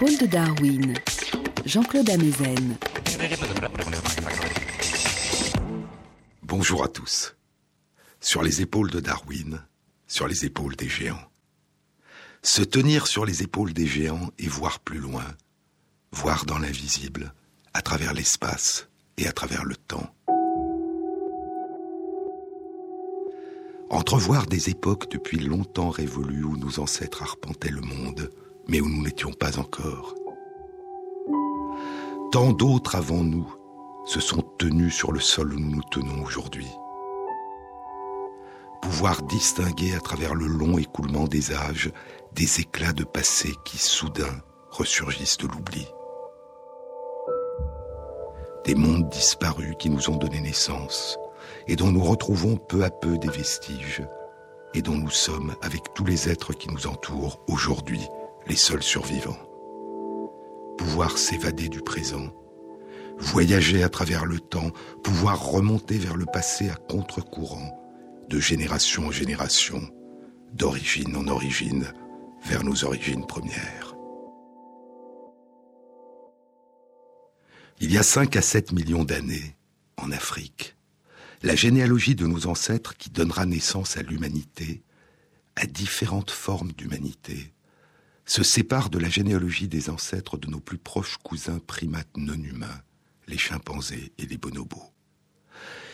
Épaules de Darwin, Jean-Claude Amezen. Bonjour à tous. Sur les épaules de Darwin, sur les épaules des géants. Se tenir sur les épaules des géants et voir plus loin, voir dans l'invisible, à travers l'espace et à travers le temps. Entrevoir des époques depuis longtemps révolues où nos ancêtres arpentaient le monde, mais où nous n'étions pas encore. Tant d'autres avant nous se sont tenus sur le sol où nous nous tenons aujourd'hui. Pouvoir distinguer à travers le long écoulement des âges des éclats de passé qui soudain ressurgissent de l'oubli. Des mondes disparus qui nous ont donné naissance et dont nous retrouvons peu à peu des vestiges et dont nous sommes, avec tous les êtres qui nous entourent, aujourd'hui les seuls survivants. Pouvoir s'évader du présent, voyager à travers le temps, pouvoir remonter vers le passé à contre-courant, de génération en génération, d'origine en origine, vers nos origines premières. Il y a 5 à 7 millions d'années, en Afrique, la généalogie de nos ancêtres qui donnera naissance à l'humanité, à différentes formes d'humanité, se sépare de la généalogie des ancêtres de nos plus proches cousins primates non humains, les chimpanzés et les bonobos.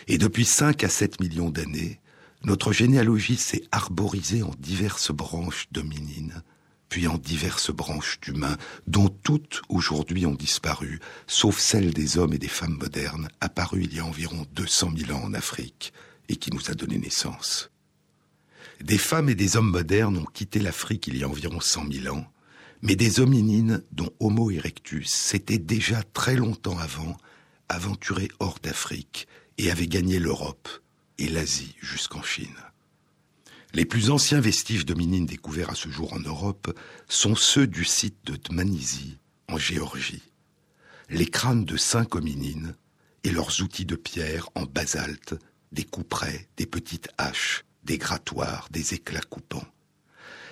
Et depuis 5 à 7 millions d'années, notre généalogie s'est arborisée en diverses branches dominines, puis en diverses branches d'humains, dont toutes aujourd'hui ont disparu, sauf celles des hommes et des femmes modernes, apparues il y a environ 200 000 ans en Afrique, et qui nous a donné naissance. Des femmes et des hommes modernes ont quitté l'Afrique il y a environ 100 000 ans, mais des hominines, dont Homo erectus, s'étaient déjà très longtemps avant aventurés hors d'Afrique et avaient gagné l'Europe et l'Asie jusqu'en Chine. Les plus anciens vestiges d'hominines découverts à ce jour en Europe sont ceux du site de Dmanisi, en Géorgie. Les crânes de cinq hominines et leurs outils de pierre en basalte, des couperets, des petites haches, des grattoirs, des éclats coupants.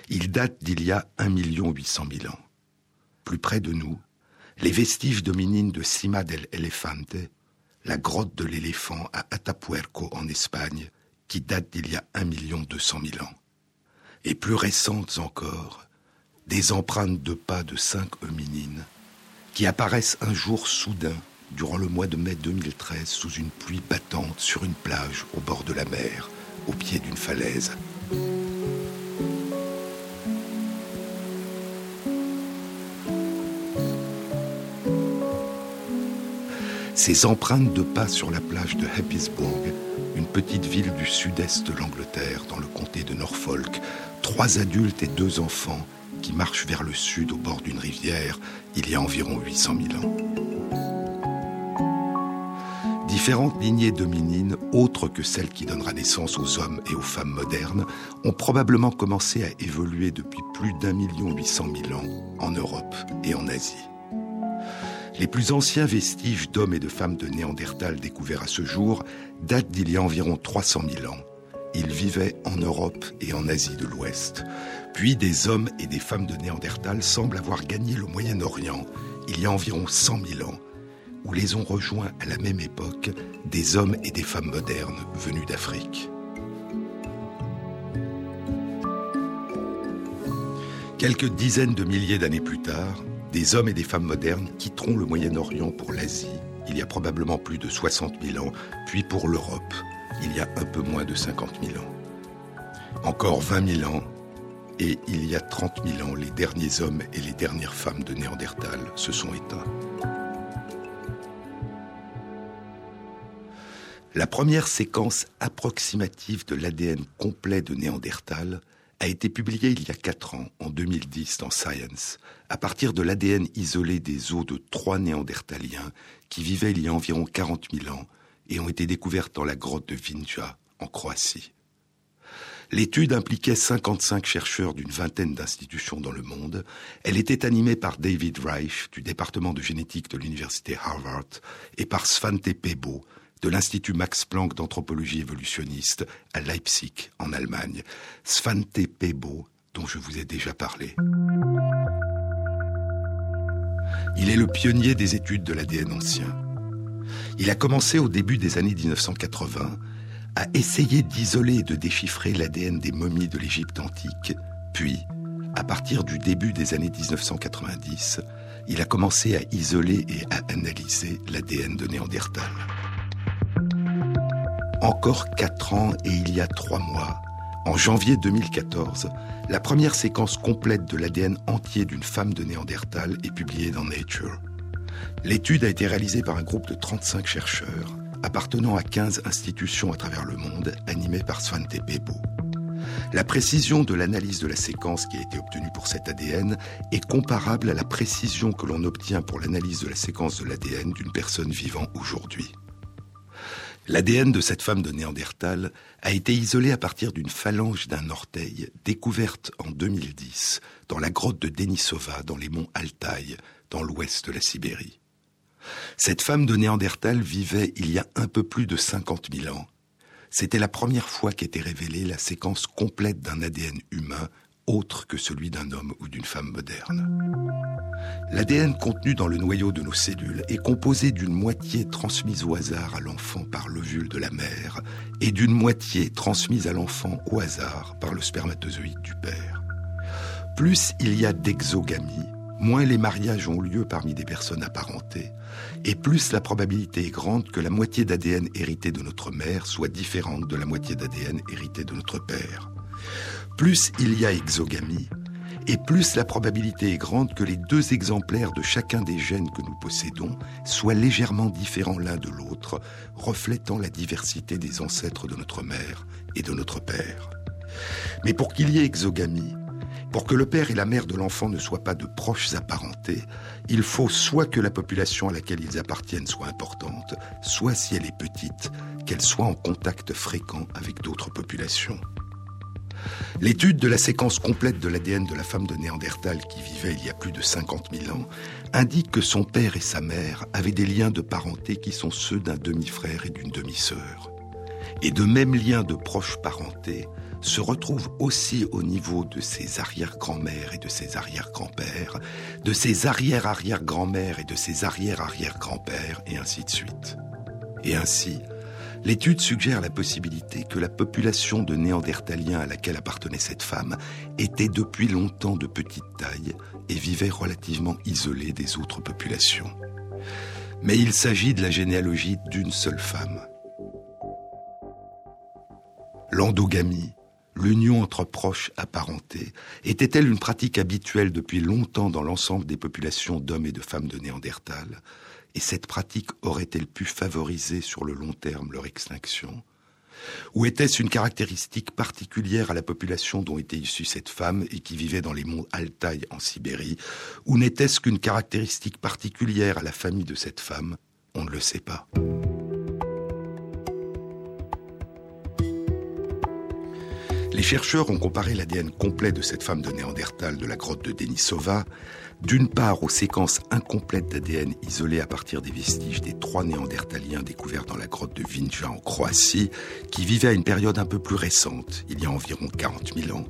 Ils datent d'il y a 1 800 000 ans. Plus près de nous, les vestiges d'hominines de Cima del Elefante, la grotte de l'éléphant à Atapuerco en Espagne, qui date d'il y a 1 200 000 ans. Et plus récentes encore, des empreintes de pas de cinq hominines qui apparaissent un jour soudain durant le mois de mai 2013 sous une pluie battante sur une plage au bord de la mer, au pied d'une falaise. Ces empreintes de pas sur la plage de Happisburg une petite ville du sud-est de l'Angleterre, dans le comté de Norfolk, trois adultes et deux enfants qui marchent vers le sud au bord d'une rivière il y a environ 800 000 ans. Différentes lignées dominines, autres que celles qui donnera naissance aux hommes et aux femmes modernes, ont probablement commencé à évoluer depuis plus d'un million huit cent mille ans en Europe et en Asie. Les plus anciens vestiges d'hommes et de femmes de Néandertal découverts à ce jour datent d'il y a environ 300 000 ans. Ils vivaient en Europe et en Asie de l'Ouest. Puis des hommes et des femmes de Néandertal semblent avoir gagné le Moyen-Orient il y a environ 100 000 ans, où les ont rejoints à la même époque des hommes et des femmes modernes venus d'Afrique. Quelques dizaines de milliers d'années plus tard, des hommes et des femmes modernes quitteront le Moyen-Orient pour l'Asie, il y a probablement plus de 60 000 ans, puis pour l'Europe, il y a un peu moins de 50 000 ans. Encore 20 000 ans, et il y a 30 000 ans, les derniers hommes et les dernières femmes de Néandertal se sont éteints. La première séquence approximative de l'ADN complet de Néandertal a été publié il y a quatre ans, en 2010, dans Science, à partir de l'ADN isolé des os de trois néandertaliens qui vivaient il y a environ 40 000 ans et ont été découvertes dans la grotte de Vinja, en Croatie. L'étude impliquait 55 chercheurs d'une vingtaine d'institutions dans le monde. Elle était animée par David Reich du département de génétique de l'université Harvard et par Svante Pebo de l'Institut Max Planck d'anthropologie évolutionniste à Leipzig, en Allemagne, Svante Pebo, dont je vous ai déjà parlé. Il est le pionnier des études de l'ADN ancien. Il a commencé au début des années 1980 à essayer d'isoler et de déchiffrer l'ADN des momies de l'Égypte antique, puis, à partir du début des années 1990, il a commencé à isoler et à analyser l'ADN de Néandertal. Encore quatre ans et il y a trois mois, en janvier 2014, la première séquence complète de l'ADN entier d'une femme de Néandertal est publiée dans Nature. L'étude a été réalisée par un groupe de 35 chercheurs appartenant à 15 institutions à travers le monde, animées par Svante Bebo. La précision de l'analyse de la séquence qui a été obtenue pour cet ADN est comparable à la précision que l'on obtient pour l'analyse de la séquence de l'ADN d'une personne vivant aujourd'hui. L'ADN de cette femme de Néandertal a été isolé à partir d'une phalange d'un orteil découverte en 2010 dans la grotte de Denisova dans les monts Altaï, dans l'ouest de la Sibérie. Cette femme de Néandertal vivait il y a un peu plus de 50 000 ans. C'était la première fois qu'était révélée la séquence complète d'un ADN humain autre que celui d'un homme ou d'une femme moderne. L'ADN contenu dans le noyau de nos cellules est composé d'une moitié transmise au hasard à l'enfant par l'ovule de la mère et d'une moitié transmise à l'enfant au hasard par le spermatozoïde du père. Plus il y a d'exogamie, moins les mariages ont lieu parmi des personnes apparentées, et plus la probabilité est grande que la moitié d'ADN hérité de notre mère soit différente de la moitié d'ADN hérité de notre père. Plus il y a exogamie, et plus la probabilité est grande que les deux exemplaires de chacun des gènes que nous possédons soient légèrement différents l'un de l'autre, reflétant la diversité des ancêtres de notre mère et de notre père. Mais pour qu'il y ait exogamie, pour que le père et la mère de l'enfant ne soient pas de proches apparentés, il faut soit que la population à laquelle ils appartiennent soit importante, soit si elle est petite, qu'elle soit en contact fréquent avec d'autres populations. L'étude de la séquence complète de l'ADN de la femme de Néandertal qui vivait il y a plus de 50 000 ans indique que son père et sa mère avaient des liens de parenté qui sont ceux d'un demi-frère et d'une demi-sœur. Et de mêmes liens de proche parenté se retrouvent aussi au niveau de ses arrière-grand-mères et de ses arrière-grands-pères, de ses arrière-arrière-grand-mères et de ses arrière-arrière-grands-pères, et ainsi de suite. Et ainsi, L'étude suggère la possibilité que la population de néandertaliens à laquelle appartenait cette femme était depuis longtemps de petite taille et vivait relativement isolée des autres populations. Mais il s'agit de la généalogie d'une seule femme. L'endogamie, l'union entre proches apparentés, était-elle une pratique habituelle depuis longtemps dans l'ensemble des populations d'hommes et de femmes de Néandertal? Et cette pratique aurait-elle pu favoriser sur le long terme leur extinction? Ou était-ce une caractéristique particulière à la population dont était issue cette femme et qui vivait dans les monts Altaï en Sibérie? Ou n'était-ce qu'une caractéristique particulière à la famille de cette femme? On ne le sait pas. Les chercheurs ont comparé l'ADN complet de cette femme de Néandertal de la grotte de Denisova d'une part aux séquences incomplètes d'ADN isolées à partir des vestiges des trois néandertaliens découverts dans la grotte de Vinja en Croatie, qui vivaient à une période un peu plus récente, il y a environ 40 000 ans.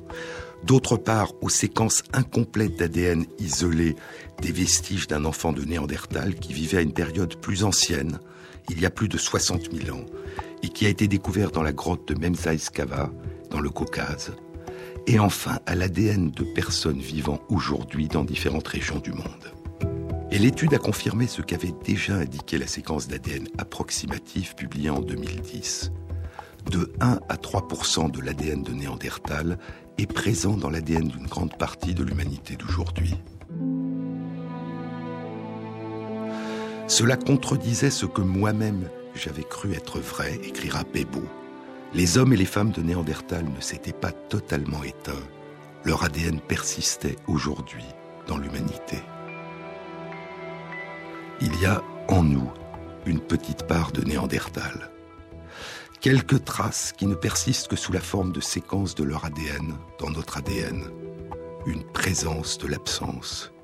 D'autre part aux séquences incomplètes d'ADN isolées des vestiges d'un enfant de Néandertal qui vivait à une période plus ancienne, il y a plus de 60 000 ans, et qui a été découvert dans la grotte de Memzaïskava, dans le Caucase, et enfin à l'ADN de personnes vivant aujourd'hui dans différentes régions du monde. Et l'étude a confirmé ce qu'avait déjà indiqué la séquence d'ADN approximative publiée en 2010. De 1 à 3% de l'ADN de Néandertal est présent dans l'ADN d'une grande partie de l'humanité d'aujourd'hui. Cela contredisait ce que moi-même j'avais cru être vrai, écrira Bebo les hommes et les femmes de Néandertal ne s'étaient pas totalement éteints. Leur ADN persistait aujourd'hui dans l'humanité. Il y a en nous une petite part de Néandertal. Quelques traces qui ne persistent que sous la forme de séquences de leur ADN dans notre ADN. Une présence de l'absence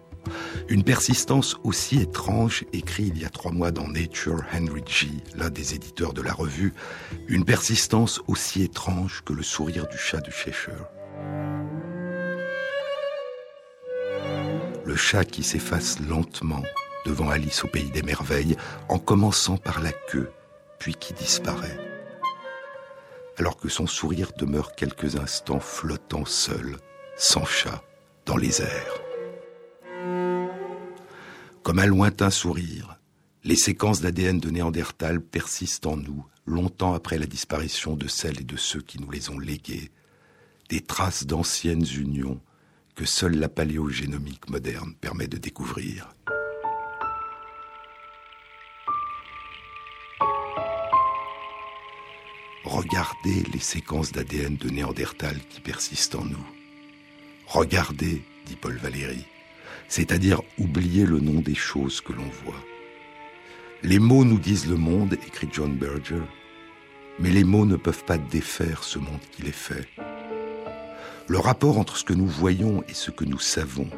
une persistance aussi étrange, écrit il y a trois mois dans Nature Henry G., l'un des éditeurs de la revue, une persistance aussi étrange que le sourire du chat de Cheshire. le chat qui s'efface lentement devant Alice au pays des merveilles, en commençant par la queue, puis qui disparaît. Alors que son sourire demeure quelques instants flottant seul, sans chat, dans les airs. Comme un lointain sourire, les séquences d'ADN de Néandertal persistent en nous longtemps après la disparition de celles et de ceux qui nous les ont léguées, des traces d'anciennes unions que seule la paléogénomique moderne permet de découvrir. Regardez les séquences d'ADN de Néandertal qui persistent en nous. Regardez, dit Paul Valéry, c'est-à-dire oublier le nom des choses que l'on voit. Les mots nous disent le monde, écrit John Berger, mais les mots ne peuvent pas défaire ce monde qui les fait. Le rapport entre ce que nous voyons et ce que nous savons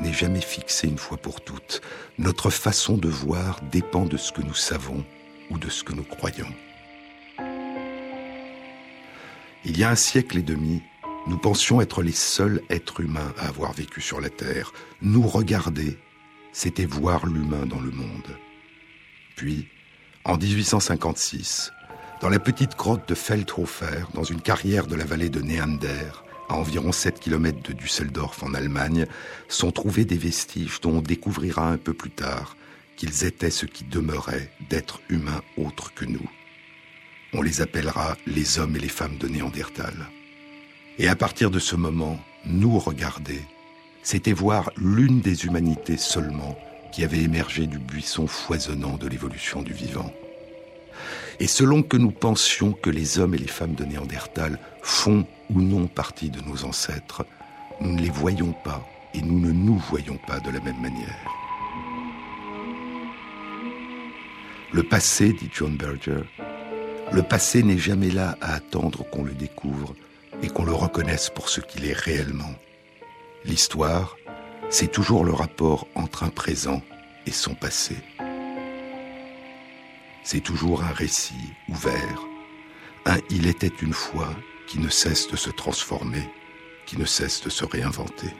n'est jamais fixé une fois pour toutes. Notre façon de voir dépend de ce que nous savons ou de ce que nous croyons. Il y a un siècle et demi, nous pensions être les seuls êtres humains à avoir vécu sur la Terre. Nous regarder, c'était voir l'humain dans le monde. Puis, en 1856, dans la petite grotte de Feldhofer, dans une carrière de la vallée de Neander, à environ 7 km de Düsseldorf en Allemagne, sont trouvés des vestiges dont on découvrira un peu plus tard qu'ils étaient ce qui demeurait d'êtres humains autres que nous. On les appellera les hommes et les femmes de Néandertal. Et à partir de ce moment, nous regarder, c'était voir l'une des humanités seulement qui avait émergé du buisson foisonnant de l'évolution du vivant. Et selon que nous pensions que les hommes et les femmes de Néandertal font ou non partie de nos ancêtres, nous ne les voyons pas et nous ne nous voyons pas de la même manière. Le passé, dit John Berger, le passé n'est jamais là à attendre qu'on le découvre et qu'on le reconnaisse pour ce qu'il est réellement. L'histoire, c'est toujours le rapport entre un présent et son passé. C'est toujours un récit ouvert, un il était une fois qui ne cesse de se transformer, qui ne cesse de se réinventer.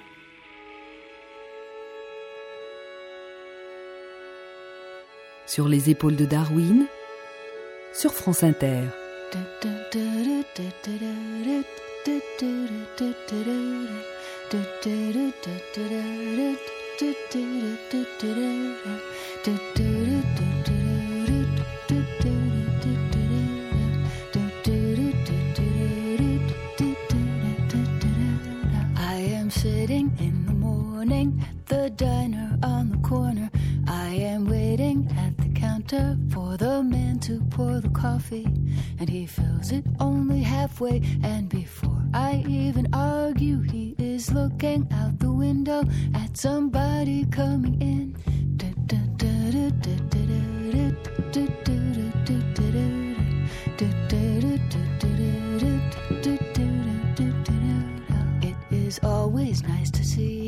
Sur les épaules de Darwin, sur France Inter. I am sitting in the morning, the diner on the corner coffee and he fills it only halfway. And before I even argue, he is looking out the window at somebody coming in. It is always nice to see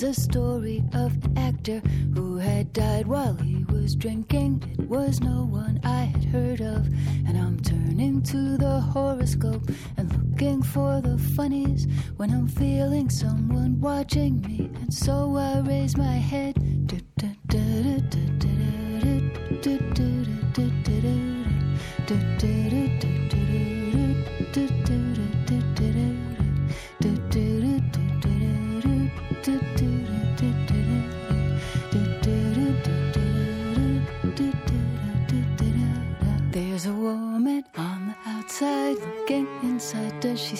There's a story of an actor who had died while he was drinking. It was no one I had heard of. And I'm turning to the horoscope and looking for the funnies when I'm feeling someone watching me. And so I raise my head.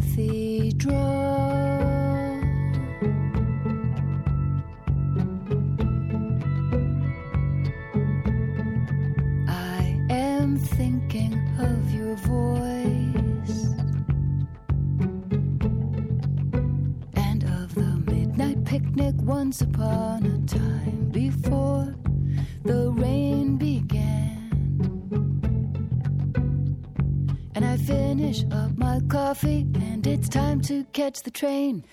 decir. catch the train?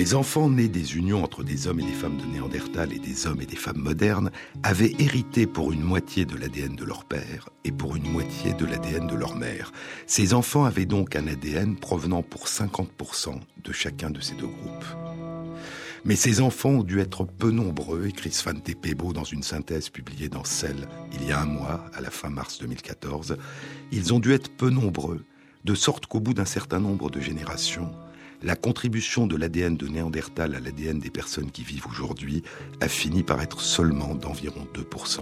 Les enfants nés des unions entre des hommes et des femmes de Néandertal et des hommes et des femmes modernes avaient hérité pour une moitié de l'ADN de leur père et pour une moitié de l'ADN de leur mère. Ces enfants avaient donc un ADN provenant pour 50% de chacun de ces deux groupes. Mais ces enfants ont dû être peu nombreux, écrit Svante Pebo dans une synthèse publiée dans Cell il y a un mois, à la fin mars 2014. Ils ont dû être peu nombreux, de sorte qu'au bout d'un certain nombre de générations, la contribution de l'ADN de Néandertal à l'ADN des personnes qui vivent aujourd'hui a fini par être seulement d'environ 2%.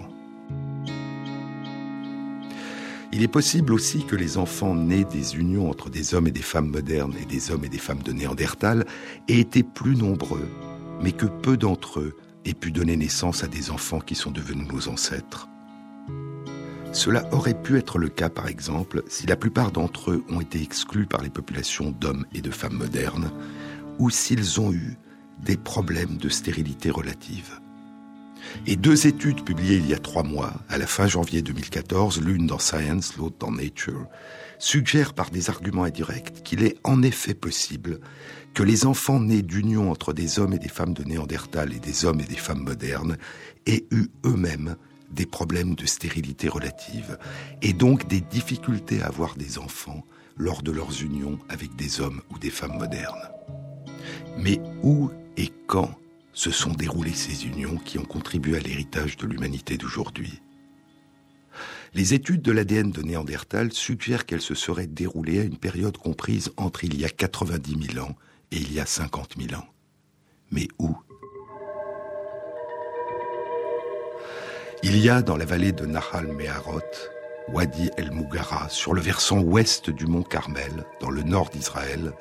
Il est possible aussi que les enfants nés des unions entre des hommes et des femmes modernes et des hommes et des femmes de Néandertal aient été plus nombreux mais que peu d'entre eux aient pu donner naissance à des enfants qui sont devenus nos ancêtres. Cela aurait pu être le cas, par exemple, si la plupart d'entre eux ont été exclus par les populations d'hommes et de femmes modernes, ou s'ils ont eu des problèmes de stérilité relative. Et deux études publiées il y a trois mois, à la fin janvier 2014, l'une dans Science, l'autre dans Nature, suggèrent par des arguments indirects qu'il est en effet possible que les enfants nés d'union entre des hommes et des femmes de Néandertal et des hommes et des femmes modernes aient eu eux-mêmes des problèmes de stérilité relative et donc des difficultés à avoir des enfants lors de leurs unions avec des hommes ou des femmes modernes. Mais où et quand se sont déroulées ces unions qui ont contribué à l'héritage de l'humanité d'aujourd'hui? Les études de l'ADN de Néandertal suggèrent qu'elles se seraient déroulées à une période comprise entre il y a 90 000 ans et il y a 50 000 ans. Mais où Il y a dans la vallée de Nahal Meharot, Wadi El Mugara, sur le versant ouest du mont Carmel, dans le nord d'Israël,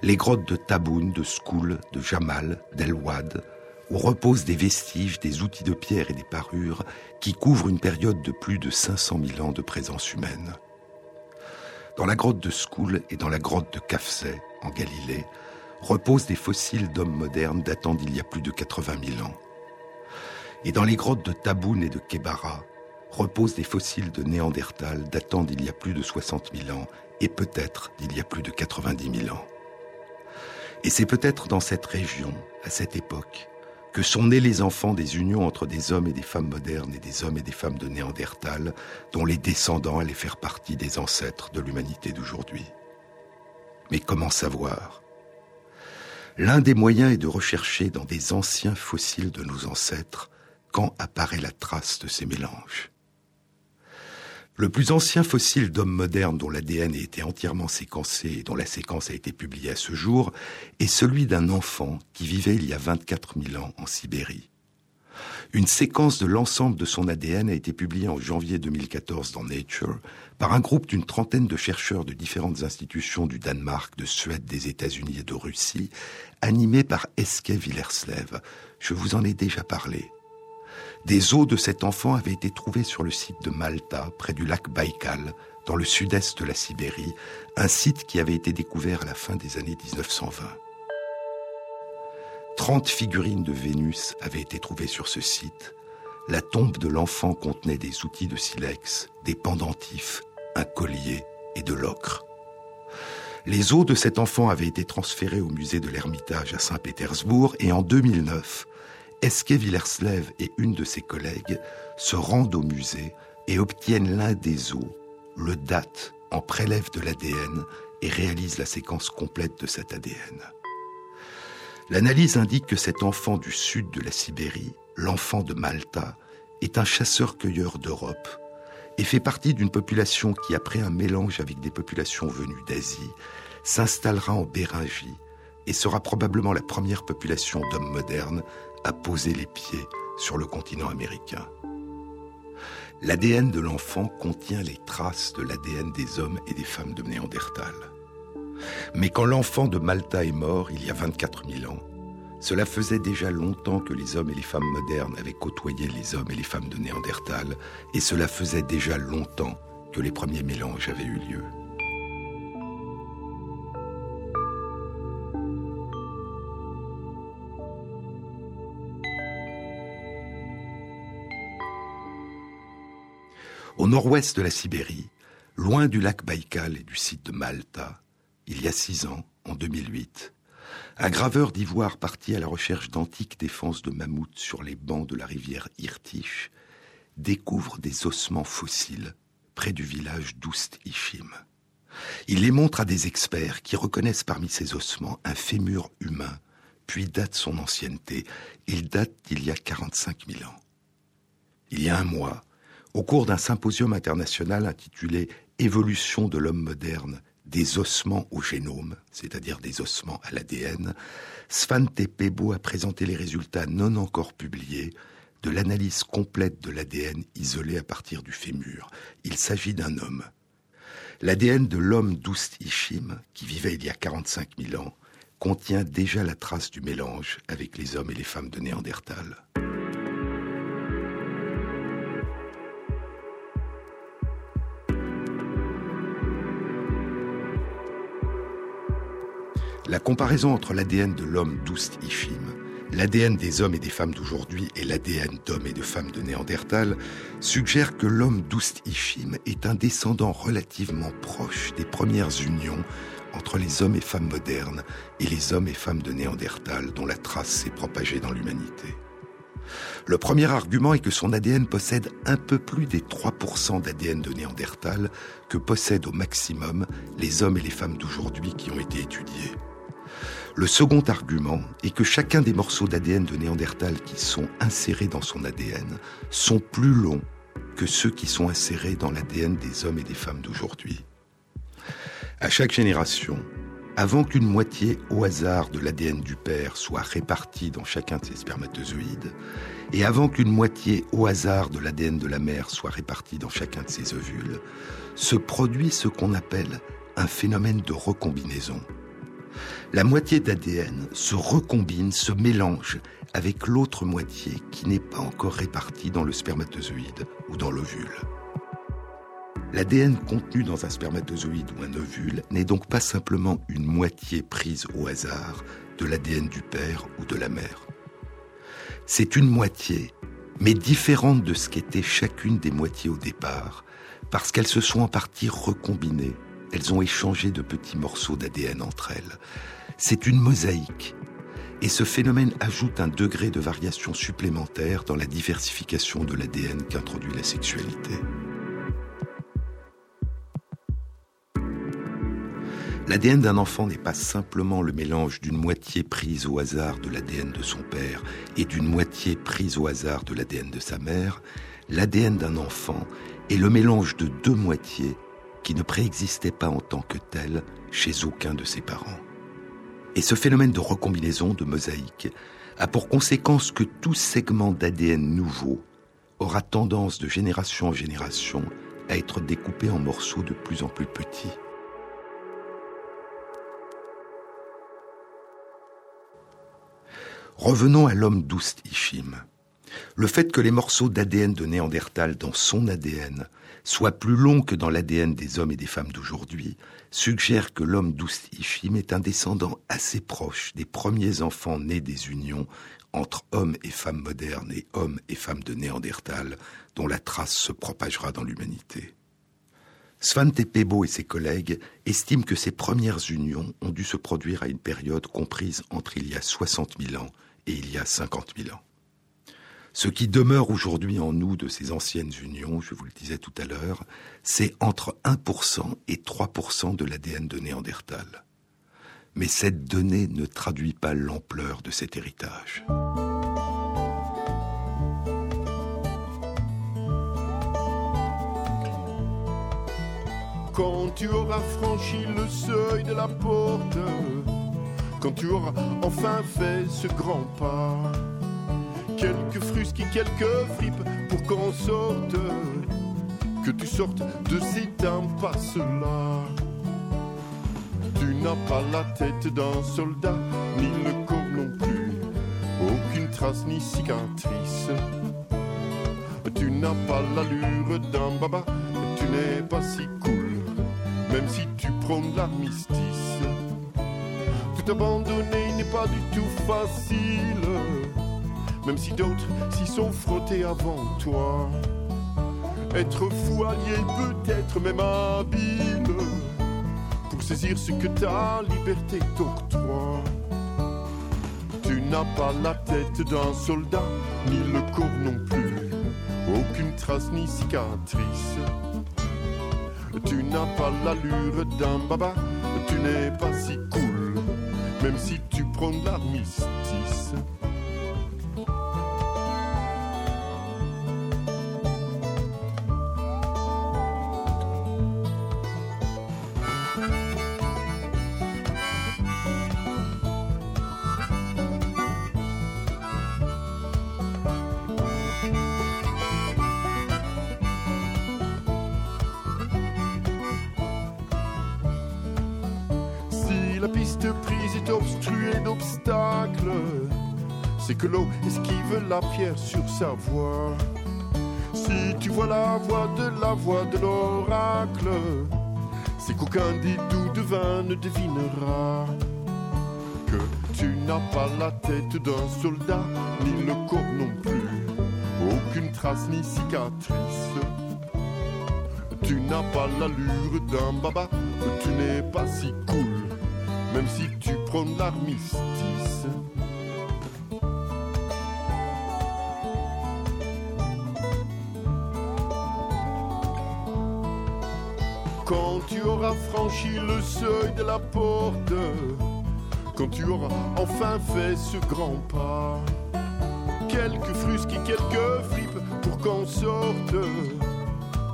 les grottes de Taboun, de Skoul, de Jamal, d'El Wad, où reposent des vestiges, des outils de pierre et des parures qui couvrent une période de plus de 500 000 ans de présence humaine. Dans la grotte de Skoul et dans la grotte de Kafseh, en Galilée, reposent des fossiles d'hommes modernes datant d'il y a plus de 80 000 ans. Et dans les grottes de Taboun et de Kebara reposent des fossiles de Néandertal datant d'il y a plus de 60 000 ans et peut-être d'il y a plus de 90 000 ans. Et c'est peut-être dans cette région, à cette époque, que sont nés les enfants des unions entre des hommes et des femmes modernes et des hommes et des femmes de Néandertal, dont les descendants allaient faire partie des ancêtres de l'humanité d'aujourd'hui. Mais comment savoir? L'un des moyens est de rechercher dans des anciens fossiles de nos ancêtres quand apparaît la trace de ces mélanges. Le plus ancien fossile d'homme moderne dont l'ADN a été entièrement séquencé et dont la séquence a été publiée à ce jour est celui d'un enfant qui vivait il y a 24 000 ans en Sibérie. Une séquence de l'ensemble de son ADN a été publiée en janvier 2014 dans Nature par un groupe d'une trentaine de chercheurs de différentes institutions du Danemark, de Suède, des États-Unis et de Russie, animés par Eske Villerslev. Je vous en ai déjà parlé. Des os de cet enfant avaient été trouvés sur le site de Malta, près du lac Baïkal, dans le sud-est de la Sibérie, un site qui avait été découvert à la fin des années 1920. Trente figurines de Vénus avaient été trouvées sur ce site. La tombe de l'enfant contenait des outils de silex, des pendentifs, un collier et de l'ocre. Les os de cet enfant avaient été transférés au musée de l'Ermitage à Saint-Pétersbourg et en 2009, Eske Villerslev et une de ses collègues se rendent au musée et obtiennent l'un des os, le date, en prélève de l'ADN et réalisent la séquence complète de cet ADN. L'analyse indique que cet enfant du sud de la Sibérie, l'enfant de Malta, est un chasseur-cueilleur d'Europe et fait partie d'une population qui, après un mélange avec des populations venues d'Asie, s'installera en Béringie et sera probablement la première population d'hommes modernes à poser les pieds sur le continent américain. L'ADN de l'enfant contient les traces de l'ADN des hommes et des femmes de Néandertal. Mais quand l'enfant de Malta est mort, il y a 24 000 ans, cela faisait déjà longtemps que les hommes et les femmes modernes avaient côtoyé les hommes et les femmes de Néandertal, et cela faisait déjà longtemps que les premiers mélanges avaient eu lieu. Au nord-ouest de la Sibérie, loin du lac Baïkal et du site de Malta, il y a six ans, en 2008, un graveur d'ivoire parti à la recherche d'antiques défenses de mammouths sur les bancs de la rivière Irtish découvre des ossements fossiles près du village d'Oust-Ishim. Il les montre à des experts qui reconnaissent parmi ces ossements un fémur humain, puis date son ancienneté. Il date d'il y a 45 000 ans. Il y a un mois, au cours d'un symposium international intitulé Évolution de l'homme moderne des ossements au génome, c'est-à-dire des ossements à l'ADN, Svante Pebo a présenté les résultats non encore publiés de l'analyse complète de l'ADN isolé à partir du fémur. Il s'agit d'un homme. L'ADN de l'homme d'Oust Ishim, qui vivait il y a 45 000 ans, contient déjà la trace du mélange avec les hommes et les femmes de Néandertal. La comparaison entre l'ADN de l'homme d'Oust Ishim, l'ADN des hommes et des femmes d'aujourd'hui et l'ADN d'hommes et de femmes de Néandertal suggère que l'homme d'Oust Ishim est un descendant relativement proche des premières unions entre les hommes et femmes modernes et les hommes et femmes de Néandertal dont la trace s'est propagée dans l'humanité. Le premier argument est que son ADN possède un peu plus des 3% d'ADN de Néandertal que possèdent au maximum les hommes et les femmes d'aujourd'hui qui ont été étudiés. Le second argument est que chacun des morceaux d'ADN de Néandertal qui sont insérés dans son ADN sont plus longs que ceux qui sont insérés dans l'ADN des hommes et des femmes d'aujourd'hui. À chaque génération, avant qu'une moitié au hasard de l'ADN du père soit répartie dans chacun de ses spermatozoïdes, et avant qu'une moitié au hasard de l'ADN de la mère soit répartie dans chacun de ses ovules, se produit ce qu'on appelle un phénomène de recombinaison la moitié d'ADN se recombine, se mélange avec l'autre moitié qui n'est pas encore répartie dans le spermatozoïde ou dans l'ovule. L'ADN contenu dans un spermatozoïde ou un ovule n'est donc pas simplement une moitié prise au hasard de l'ADN du père ou de la mère. C'est une moitié, mais différente de ce qu'était chacune des moitiés au départ, parce qu'elles se sont en partie recombinées, elles ont échangé de petits morceaux d'ADN entre elles. C'est une mosaïque. Et ce phénomène ajoute un degré de variation supplémentaire dans la diversification de l'ADN qu'introduit la sexualité. L'ADN d'un enfant n'est pas simplement le mélange d'une moitié prise au hasard de l'ADN de son père et d'une moitié prise au hasard de l'ADN de sa mère. L'ADN d'un enfant est le mélange de deux moitiés qui ne préexistaient pas en tant que telles chez aucun de ses parents. Et ce phénomène de recombinaison, de mosaïque, a pour conséquence que tout segment d'ADN nouveau aura tendance de génération en génération à être découpé en morceaux de plus en plus petits. Revenons à l'homme d'Oust Ishim. Le fait que les morceaux d'ADN de Néandertal dans son ADN soient plus longs que dans l'ADN des hommes et des femmes d'aujourd'hui suggère que l'homme d'Oust-Ishim est un descendant assez proche des premiers enfants nés des unions entre hommes et femmes modernes et hommes et femmes de Néandertal, dont la trace se propagera dans l'humanité. Svante Pebo et ses collègues estiment que ces premières unions ont dû se produire à une période comprise entre il y a 60 000 ans et il y a 50 000 ans. Ce qui demeure aujourd'hui en nous de ces anciennes unions, je vous le disais tout à l'heure, c'est entre 1% et 3% de l'ADN de Néandertal. Mais cette donnée ne traduit pas l'ampleur de cet héritage. Quand tu auras franchi le seuil de la porte, quand tu auras enfin fait ce grand pas, quelques frusques, quelques fripes pour qu'on sorte, que tu sortes de cet impasse-là. Tu n'as pas la tête d'un soldat, ni le corps non plus, aucune trace ni cicatrice. Tu n'as pas l'allure d'un baba, tu n'es pas si cool même si tu prônes l'armistice. Tout abandonner n'est pas du tout facile, même si d'autres s'y sont frottés avant toi. Être fou allié peut-être même habile pour saisir ce que ta liberté t'octroie. Tu n'as pas la tête d'un soldat, ni le corps non plus, aucune trace ni cicatrice. Tu n'as pas l'allure d'un baba, tu n'es pas si cool, même si tu prônes l'armistice. L'eau esquive la pierre sur sa voie. Si tu vois la voix de la voix de l'oracle, c'est qu'aucun des doux devin ne devinera que tu n'as pas la tête d'un soldat, ni le corps non plus, aucune trace ni cicatrice. Tu n'as pas l'allure d'un baba, tu n'es pas si cool, même si tu prônes l'armistice. Franchi le seuil de la porte, quand tu auras enfin fait ce grand pas, quelques frusques et quelques fripes pour qu'on sorte,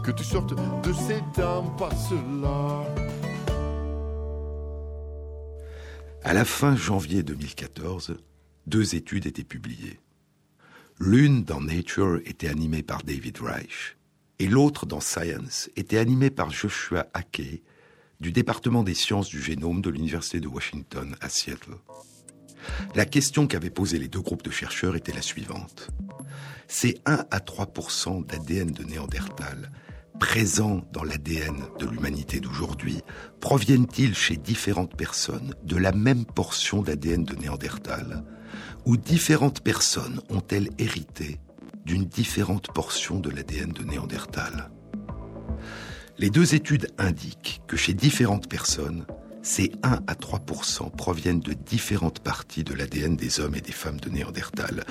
que tu sortes de cette impasse-là. À la fin janvier 2014, deux études étaient publiées. L'une dans Nature était animée par David Reich et l'autre dans Science était animé par Joshua Hackey du département des sciences du génome de l'Université de Washington à Seattle. La question qu'avaient posée les deux groupes de chercheurs était la suivante. Ces 1 à 3% d'ADN de Néandertal présents dans l'ADN de l'humanité d'aujourd'hui proviennent-ils chez différentes personnes de la même portion d'ADN de Néandertal ou différentes personnes ont-elles hérité d'une différente portion de l'ADN de Néandertal? Les deux études indiquent que chez différentes personnes, ces 1 à 3% proviennent de différentes parties de l'ADN des hommes et des femmes de Néandertal.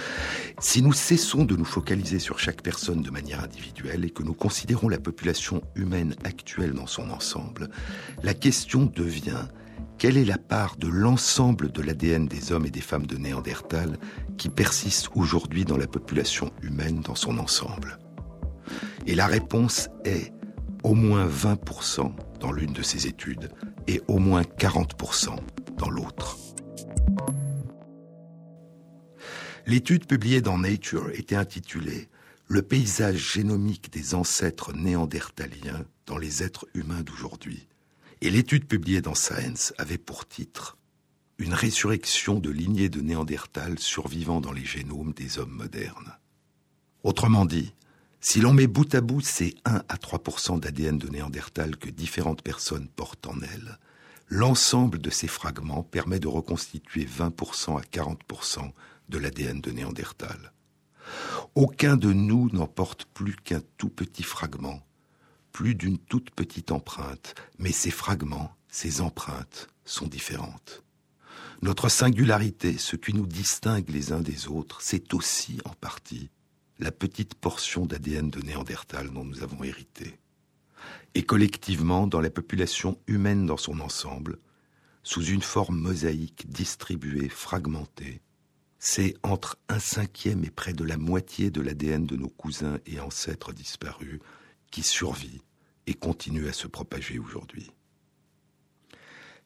Si nous cessons de nous focaliser sur chaque personne de manière individuelle et que nous considérons la population humaine actuelle dans son ensemble, la question devient quelle est la part de l'ensemble de l'ADN des hommes et des femmes de Néandertal qui persiste aujourd'hui dans la population humaine dans son ensemble? Et la réponse est au moins 20% dans l'une de ces études et au moins 40% dans l'autre. L'étude publiée dans Nature était intitulée Le paysage génomique des ancêtres néandertaliens dans les êtres humains d'aujourd'hui et l'étude publiée dans Science avait pour titre Une résurrection de lignées de Néandertal survivant dans les génomes des hommes modernes. Autrement dit, si l'on met bout à bout ces 1 à 3% d'ADN de Néandertal que différentes personnes portent en elles, l'ensemble de ces fragments permet de reconstituer 20% à 40% de l'ADN de Néandertal. Aucun de nous n'en porte plus qu'un tout petit fragment, plus d'une toute petite empreinte, mais ces fragments, ces empreintes sont différentes. Notre singularité, ce qui nous distingue les uns des autres, c'est aussi en partie la petite portion d'ADN de Néandertal dont nous avons hérité. Et collectivement, dans la population humaine dans son ensemble, sous une forme mosaïque distribuée, fragmentée, c'est entre un cinquième et près de la moitié de l'ADN de nos cousins et ancêtres disparus qui survit et continue à se propager aujourd'hui.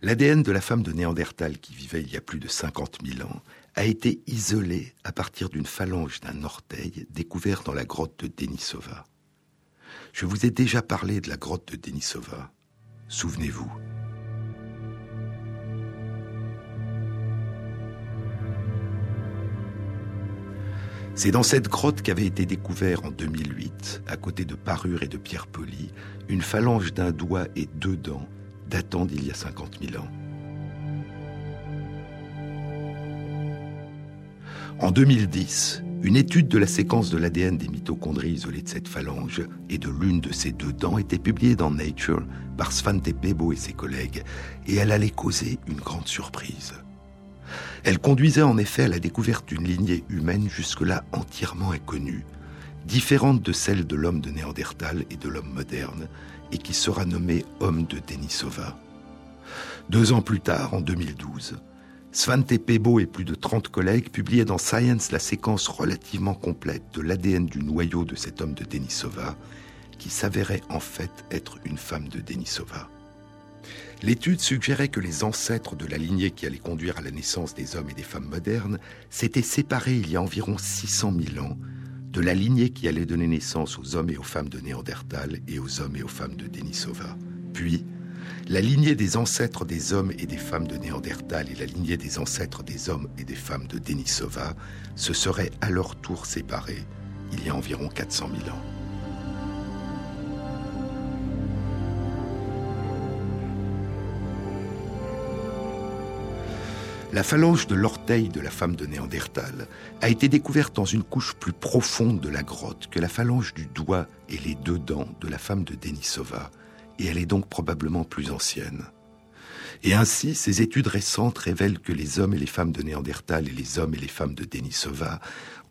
L'ADN de la femme de Néandertal qui vivait il y a plus de 50 000 ans a été isolé à partir d'une phalange d'un orteil découvert dans la grotte de Denisova. Je vous ai déjà parlé de la grotte de Denisova. Souvenez-vous. C'est dans cette grotte qu'avait été découvert en 2008, à côté de parures et de pierres polies, une phalange d'un doigt et deux dents datant d'il y a 50 000 ans. En 2010, une étude de la séquence de l'ADN des mitochondries isolées de cette phalange et de l'une de ces deux dents était publiée dans Nature par Svante Pebo et ses collègues, et elle allait causer une grande surprise. Elle conduisait en effet à la découverte d'une lignée humaine jusque-là entièrement inconnue, différente de celle de l'homme de Néandertal et de l'homme moderne, et qui sera nommé homme de Denisova. Deux ans plus tard, en 2012, Svante Pebo et plus de 30 collègues publiaient dans Science la séquence relativement complète de l'ADN du noyau de cet homme de Denisova, qui s'avérait en fait être une femme de Denisova. L'étude suggérait que les ancêtres de la lignée qui allait conduire à la naissance des hommes et des femmes modernes s'étaient séparés il y a environ 600 000 ans de la lignée qui allait donner naissance aux hommes et aux femmes de Néandertal et aux hommes et aux femmes de Denisova. Puis, la lignée des ancêtres des hommes et des femmes de Néandertal et la lignée des ancêtres des hommes et des femmes de Denisova se seraient à leur tour séparées il y a environ 400 000 ans. La phalange de l'orteil de la femme de Néandertal a été découverte dans une couche plus profonde de la grotte que la phalange du doigt et les deux dents de la femme de Denisova, et elle est donc probablement plus ancienne. Et ainsi, ces études récentes révèlent que les hommes et les femmes de Néandertal et les hommes et les femmes de Denisova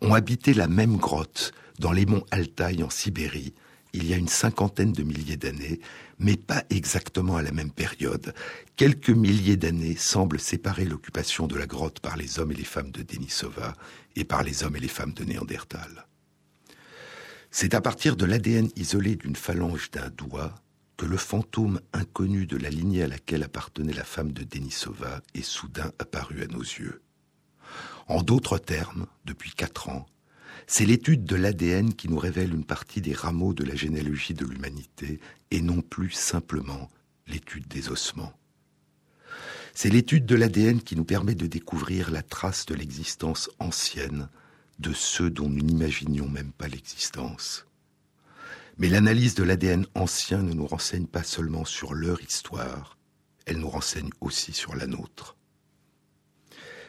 ont habité la même grotte dans les monts Altaï en Sibérie il y a une cinquantaine de milliers d'années, mais pas exactement à la même période. Quelques milliers d'années semblent séparer l'occupation de la grotte par les hommes et les femmes de Denisova et par les hommes et les femmes de Néandertal. C'est à partir de l'ADN isolé d'une phalange d'un doigt que le fantôme inconnu de la lignée à laquelle appartenait la femme de Denisova est soudain apparu à nos yeux. En d'autres termes, depuis quatre ans, c'est l'étude de l'ADN qui nous révèle une partie des rameaux de la généalogie de l'humanité et non plus simplement l'étude des ossements. C'est l'étude de l'ADN qui nous permet de découvrir la trace de l'existence ancienne de ceux dont nous n'imaginions même pas l'existence. Mais l'analyse de l'ADN ancien ne nous renseigne pas seulement sur leur histoire, elle nous renseigne aussi sur la nôtre.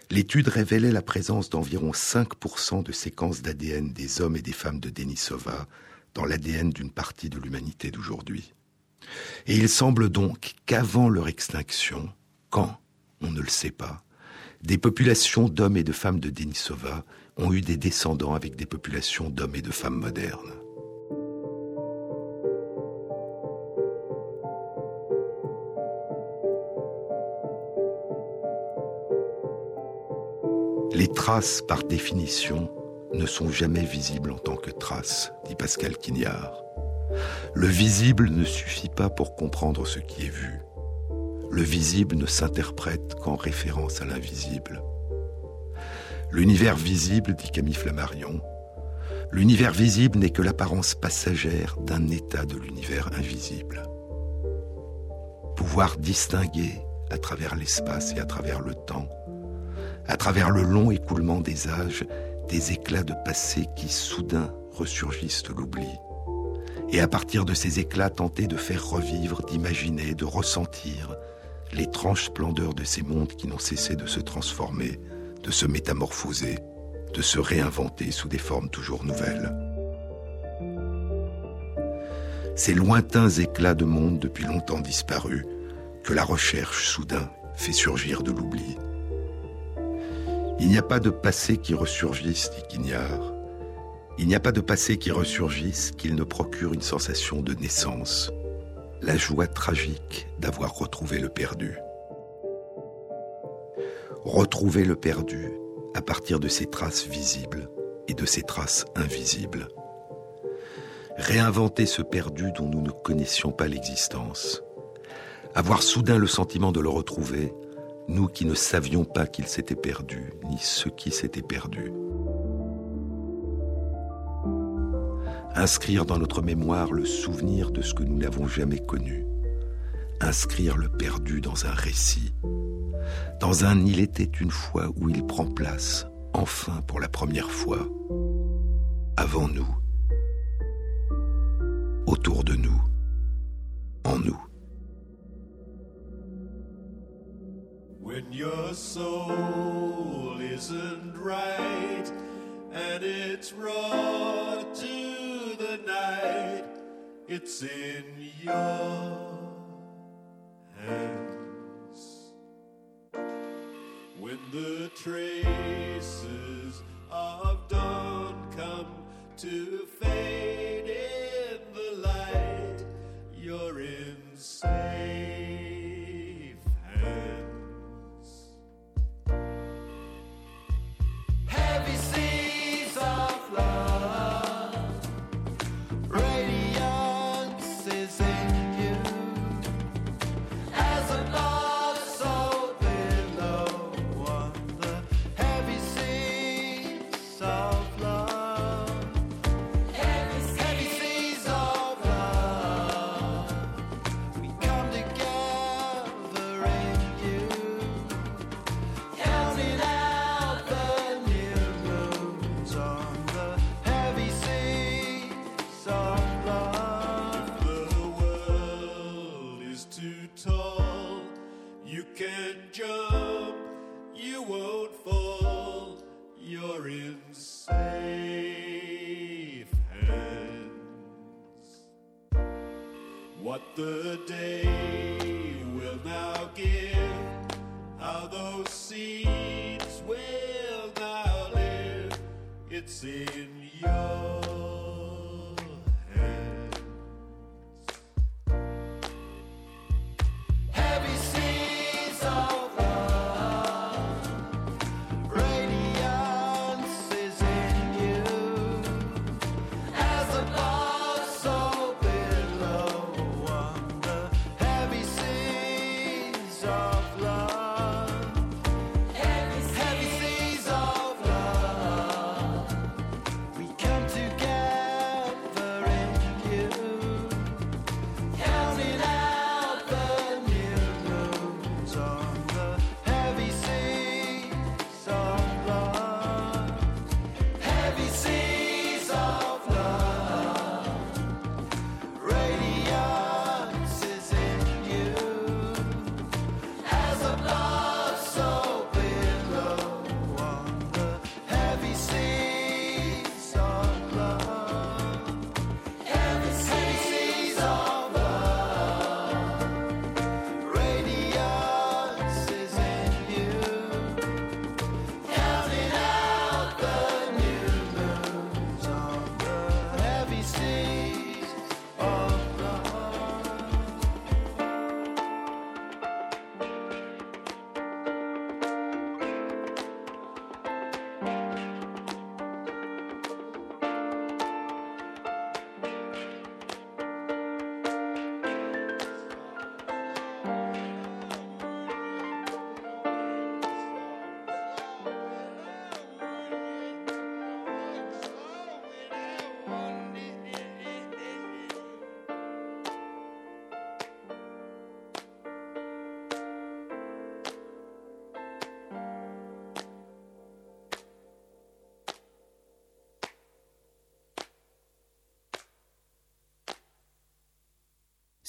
L'étude révélait la présence d'environ 5% de séquences d'ADN des hommes et des femmes de Denisova dans l'ADN d'une partie de l'humanité d'aujourd'hui. Et il semble donc qu'avant leur extinction, quand, on ne le sait pas, des populations d'hommes et de femmes de Denisova ont eu des descendants avec des populations d'hommes et de femmes modernes. Les traces, par définition, ne sont jamais visibles en tant que traces, dit Pascal Quignard. Le visible ne suffit pas pour comprendre ce qui est vu. Le visible ne s'interprète qu'en référence à l'invisible. L'univers visible, dit Camille Flammarion, l'univers visible n'est que l'apparence passagère d'un état de l'univers invisible. Pouvoir distinguer, à travers l'espace et à travers le temps, à travers le long écoulement des âges, des éclats de passé qui soudain ressurgissent de l'oubli. Et à partir de ces éclats, tenter de faire revivre, d'imaginer, de ressentir l'étrange splendeur de ces mondes qui n'ont cessé de se transformer, de se métamorphoser, de se réinventer sous des formes toujours nouvelles. ces lointains éclats de monde depuis longtemps disparus, que la recherche soudain fait surgir de l'oubli. Il n'y a pas de passé qui ressurgisse, dit Quignard. Il n'y a pas de passé qui ressurgisse qu'il ne procure une sensation de naissance, la joie tragique d'avoir retrouvé le perdu. Retrouver le perdu à partir de ses traces visibles et de ses traces invisibles. Réinventer ce perdu dont nous ne connaissions pas l'existence. Avoir soudain le sentiment de le retrouver, nous qui ne savions pas qu'il s'était perdu, ni ce qui s'était perdu. Inscrire dans notre mémoire le souvenir de ce que nous n'avons jamais connu. Inscrire le perdu dans un récit. Dans un Il était une fois où il prend place, enfin pour la première fois, avant nous, autour de nous, en nous. When your soul isn't right and it's raw to the night, it's in your hands. When the traces of dawn come to fade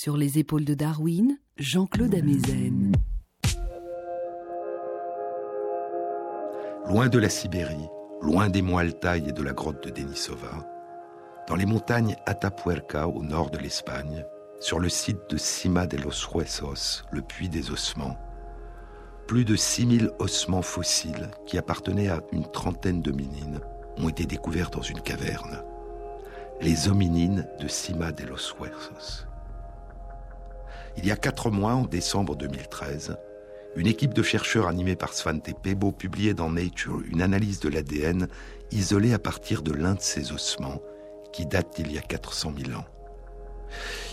Sur les épaules de Darwin, Jean-Claude Amezen. Loin de la Sibérie, loin des monts Altaï et de la grotte de Denisova, dans les montagnes Atapuerca au nord de l'Espagne, sur le site de Cima de los Huesos, le puits des ossements, plus de 6000 ossements fossiles qui appartenaient à une trentaine d'hominines ont été découverts dans une caverne. Les hominines de Cima de los Huesos. Il y a quatre mois, en décembre 2013, une équipe de chercheurs animée par Svante Pebo publiait dans Nature une analyse de l'ADN isolée à partir de l'un de ces ossements qui date d'il y a 400 000 ans.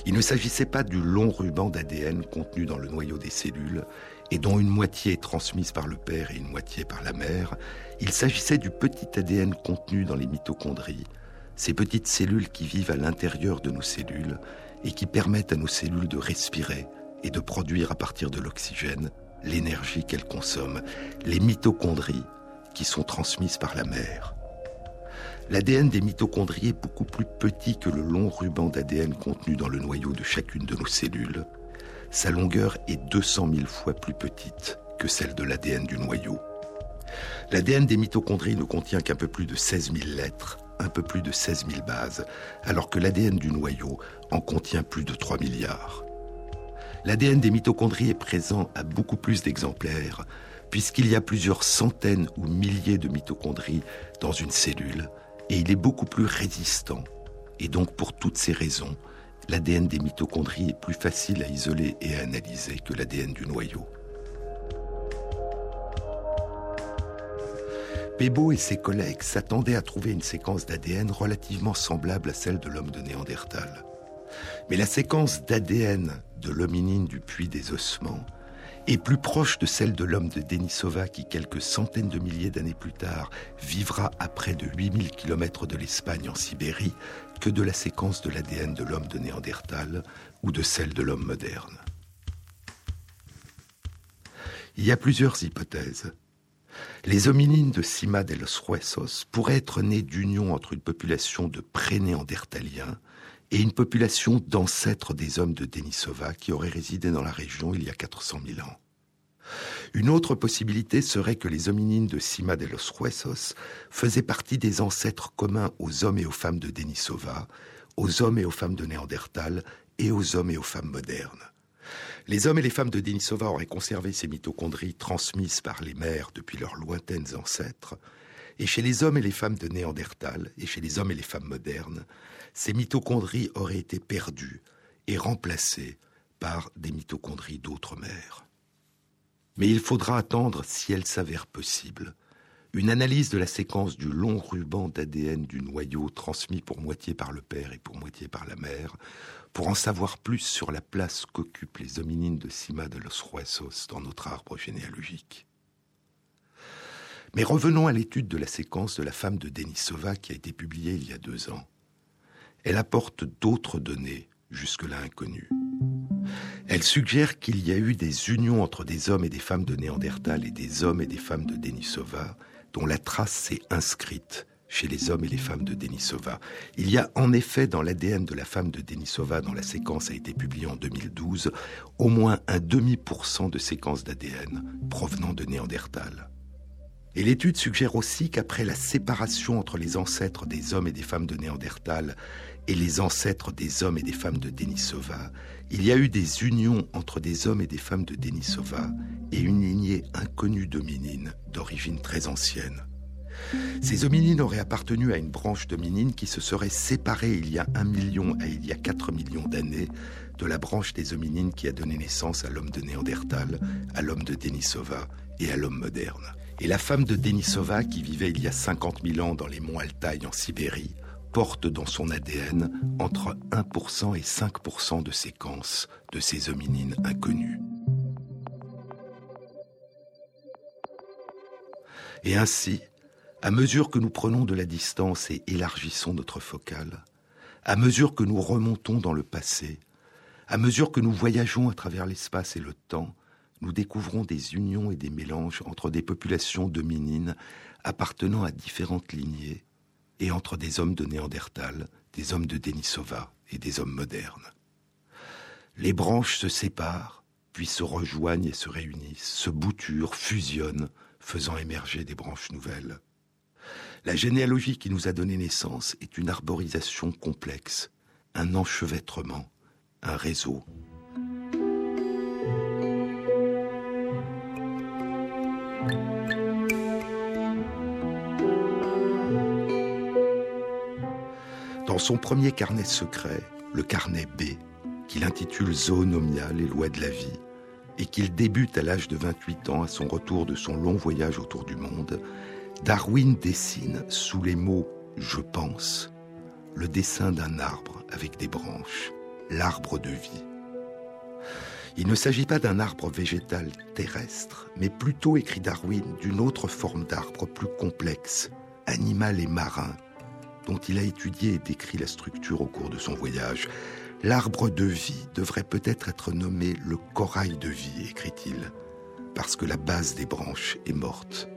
Il ne s'agissait pas du long ruban d'ADN contenu dans le noyau des cellules et dont une moitié est transmise par le père et une moitié par la mère. Il s'agissait du petit ADN contenu dans les mitochondries, ces petites cellules qui vivent à l'intérieur de nos cellules et qui permettent à nos cellules de respirer et de produire à partir de l'oxygène l'énergie qu'elles consomment, les mitochondries qui sont transmises par la mère. L'ADN des mitochondries est beaucoup plus petit que le long ruban d'ADN contenu dans le noyau de chacune de nos cellules. Sa longueur est 200 000 fois plus petite que celle de l'ADN du noyau. L'ADN des mitochondries ne contient qu'un peu plus de 16 000 lettres, un peu plus de 16 000 bases, alors que l'ADN du noyau en contient plus de 3 milliards. L'ADN des mitochondries est présent à beaucoup plus d'exemplaires, puisqu'il y a plusieurs centaines ou milliers de mitochondries dans une cellule, et il est beaucoup plus résistant. Et donc pour toutes ces raisons, l'ADN des mitochondries est plus facile à isoler et à analyser que l'ADN du noyau. Pebo et ses collègues s'attendaient à trouver une séquence d'ADN relativement semblable à celle de l'homme de Néandertal. Mais la séquence d'ADN de l'hominine du puits des ossements est plus proche de celle de l'homme de Denisova qui, quelques centaines de milliers d'années plus tard, vivra à près de 8000 km de l'Espagne en Sibérie, que de la séquence de l'ADN de l'homme de Néandertal ou de celle de l'homme moderne. Il y a plusieurs hypothèses. Les hominines de Cima de los Huesos pourraient être nés d'union entre une population de pré-néandertaliens et une population d'ancêtres des hommes de Denisova qui auraient résidé dans la région il y a 400 000 ans. Une autre possibilité serait que les hominines de Cima de los Huesos faisaient partie des ancêtres communs aux hommes et aux femmes de Denisova, aux hommes et aux femmes de Néandertal et aux hommes et aux femmes modernes. Les hommes et les femmes de Denisova auraient conservé ces mitochondries transmises par les mères depuis leurs lointaines ancêtres, et chez les hommes et les femmes de Néandertal et chez les hommes et les femmes modernes, ces mitochondries auraient été perdues et remplacées par des mitochondries d'autres mères. Mais il faudra attendre, si elle s'avère possible, une analyse de la séquence du long ruban d'ADN du noyau transmis pour moitié par le père et pour moitié par la mère, pour en savoir plus sur la place qu'occupent les hominines de Cima de los Huesos dans notre arbre généalogique. Mais revenons à l'étude de la séquence de la femme de Denisova qui a été publiée il y a deux ans. Elle apporte d'autres données jusque-là inconnues. Elle suggère qu'il y a eu des unions entre des hommes et des femmes de Néandertal et des hommes et des femmes de Denisova, dont la trace s'est inscrite chez les hommes et les femmes de Denisova. Il y a en effet dans l'ADN de la femme de Denisova, dont la séquence a été publiée en 2012, au moins un demi pour cent de séquences d'ADN provenant de Néandertal. Et l'étude suggère aussi qu'après la séparation entre les ancêtres des hommes et des femmes de Néandertal et les ancêtres des hommes et des femmes de Denisova, il y a eu des unions entre des hommes et des femmes de Denisova et une lignée inconnue d'hominines d'origine très ancienne. Ces hominines auraient appartenu à une branche d'hominines qui se serait séparée il y a un million à il y a quatre millions d'années de la branche des hominines qui a donné naissance à l'homme de Néandertal, à l'homme de Denisova et à l'homme moderne. Et la femme de Denisova, qui vivait il y a 50 000 ans dans les monts Altaï en Sibérie, porte dans son ADN entre 1% et 5% de séquences de ces hominines inconnues. Et ainsi, à mesure que nous prenons de la distance et élargissons notre focale, à mesure que nous remontons dans le passé, à mesure que nous voyageons à travers l'espace et le temps, nous découvrons des unions et des mélanges entre des populations dominines appartenant à différentes lignées et entre des hommes de Néandertal, des hommes de Denisova et des hommes modernes. Les branches se séparent, puis se rejoignent et se réunissent, se bouturent, fusionnent, faisant émerger des branches nouvelles. La généalogie qui nous a donné naissance est une arborisation complexe, un enchevêtrement, un réseau. Dans son premier carnet secret, le carnet B, qu'il intitule Zoonomia, les lois de la vie, et qu'il débute à l'âge de 28 ans à son retour de son long voyage autour du monde, Darwin dessine sous les mots je pense le dessin d'un arbre avec des branches, l'arbre de vie. Il ne s'agit pas d'un arbre végétal terrestre, mais plutôt, écrit Darwin, d'une autre forme d'arbre plus complexe, animal et marin, dont il a étudié et décrit la structure au cours de son voyage. L'arbre de vie devrait peut-être être nommé le corail de vie, écrit-il, parce que la base des branches est morte,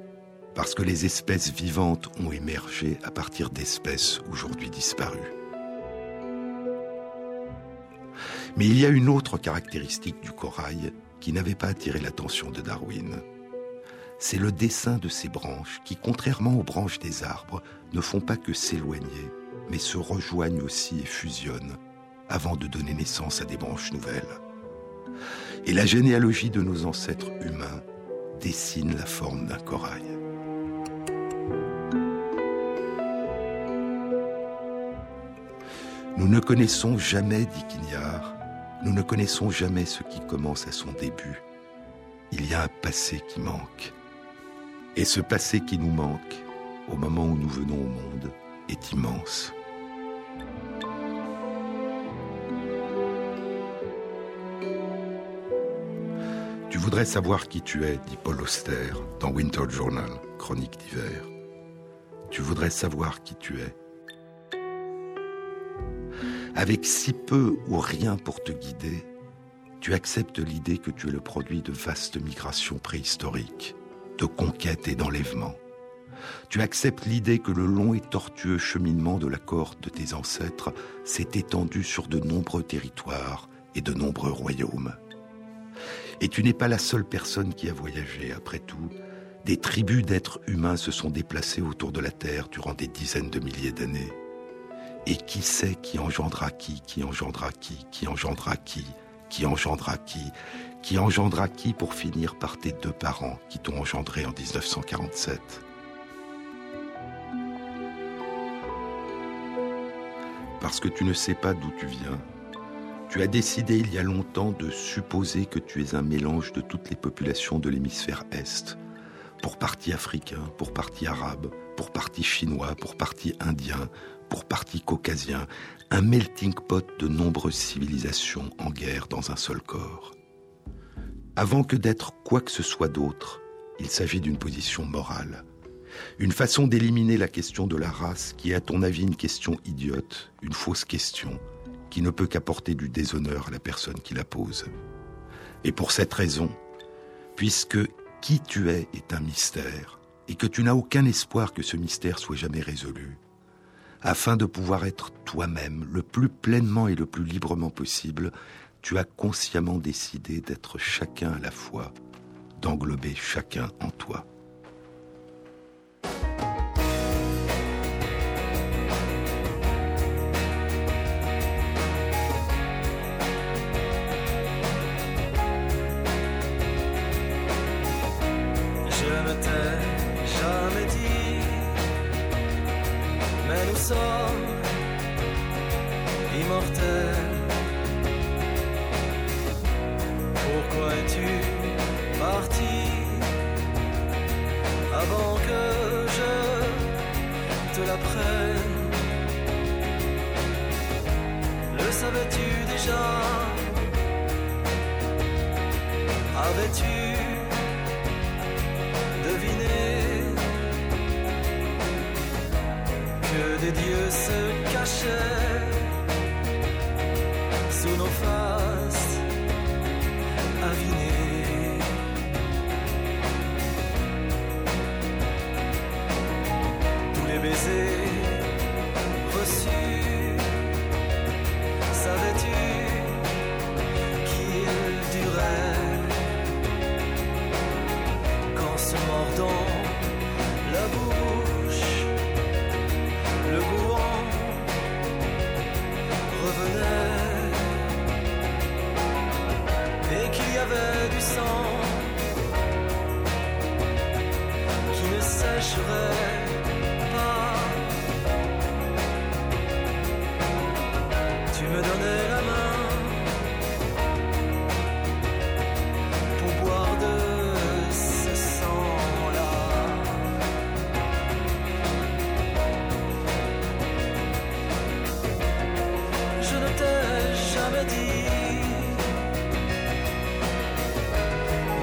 parce que les espèces vivantes ont émergé à partir d'espèces aujourd'hui disparues. Mais il y a une autre caractéristique du corail qui n'avait pas attiré l'attention de Darwin. C'est le dessin de ces branches qui, contrairement aux branches des arbres, ne font pas que s'éloigner, mais se rejoignent aussi et fusionnent avant de donner naissance à des branches nouvelles. Et la généalogie de nos ancêtres humains dessine la forme d'un corail. Nous ne connaissons jamais, dit Quignard, nous ne connaissons jamais ce qui commence à son début. Il y a un passé qui manque. Et ce passé qui nous manque, au moment où nous venons au monde, est immense. Tu voudrais savoir qui tu es, dit Paul Auster dans Winter Journal, chronique d'hiver. Tu voudrais savoir qui tu es. Avec si peu ou rien pour te guider, tu acceptes l'idée que tu es le produit de vastes migrations préhistoriques, de conquêtes et d'enlèvements. Tu acceptes l'idée que le long et tortueux cheminement de la corde de tes ancêtres s'est étendu sur de nombreux territoires et de nombreux royaumes. Et tu n'es pas la seule personne qui a voyagé, après tout. Des tribus d'êtres humains se sont déplacées autour de la Terre durant des dizaines de milliers d'années. Et qui sait qui engendra qui, qui engendra qui, qui engendra qui, qui engendra qui, qui engendra qui pour finir par tes deux parents qui t'ont engendré en 1947 Parce que tu ne sais pas d'où tu viens, tu as décidé il y a longtemps de supposer que tu es un mélange de toutes les populations de l'hémisphère Est, pour partie africain, pour partie arabe, pour partie chinois, pour partie indien, pour partie caucasien, un melting pot de nombreuses civilisations en guerre dans un seul corps. Avant que d'être quoi que ce soit d'autre, il s'agit d'une position morale. Une façon d'éliminer la question de la race qui est à ton avis une question idiote, une fausse question, qui ne peut qu'apporter du déshonneur à la personne qui la pose. Et pour cette raison, puisque qui tu es est un mystère, et que tu n'as aucun espoir que ce mystère soit jamais résolu, afin de pouvoir être toi-même le plus pleinement et le plus librement possible, tu as consciemment décidé d'être chacun à la fois, d'englober chacun en toi.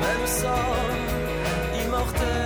Même sans, il.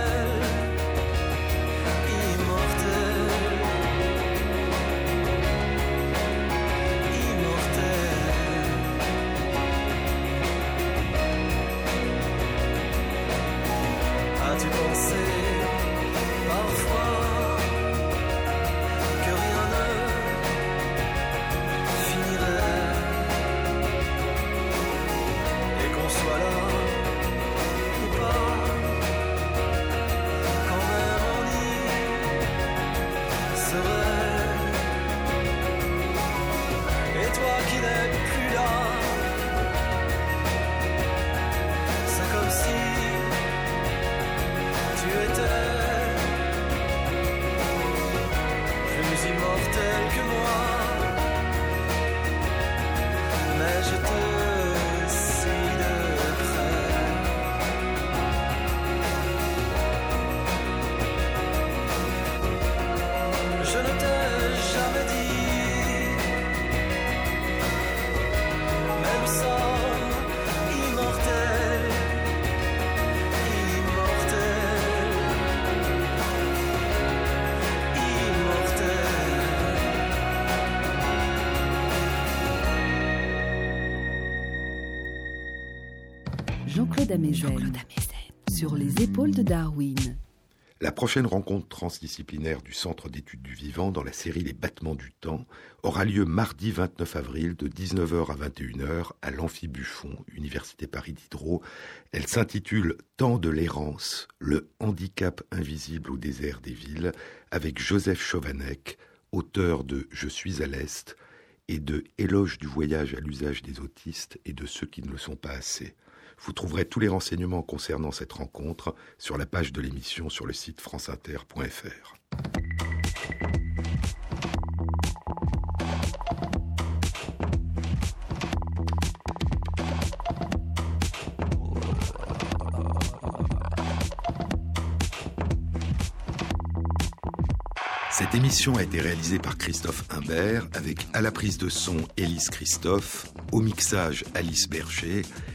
Sur les épaules de Darwin. La prochaine rencontre transdisciplinaire du Centre d'études du vivant dans la série Les battements du temps aura lieu mardi 29 avril de 19h à 21h à l'Amphi Buffon, Université Paris Diderot. Elle s'intitule Temps de l'errance, le handicap invisible au désert des villes avec Joseph Chauvanec, auteur de Je suis à l'Est et de Éloge du voyage à l'usage des autistes et de ceux qui ne le sont pas assez. Vous trouverez tous les renseignements concernant cette rencontre sur la page de l'émission sur le site franceinter.fr. Cette émission a été réalisée par Christophe Imbert avec à la prise de son Élise Christophe, au mixage Alice Berger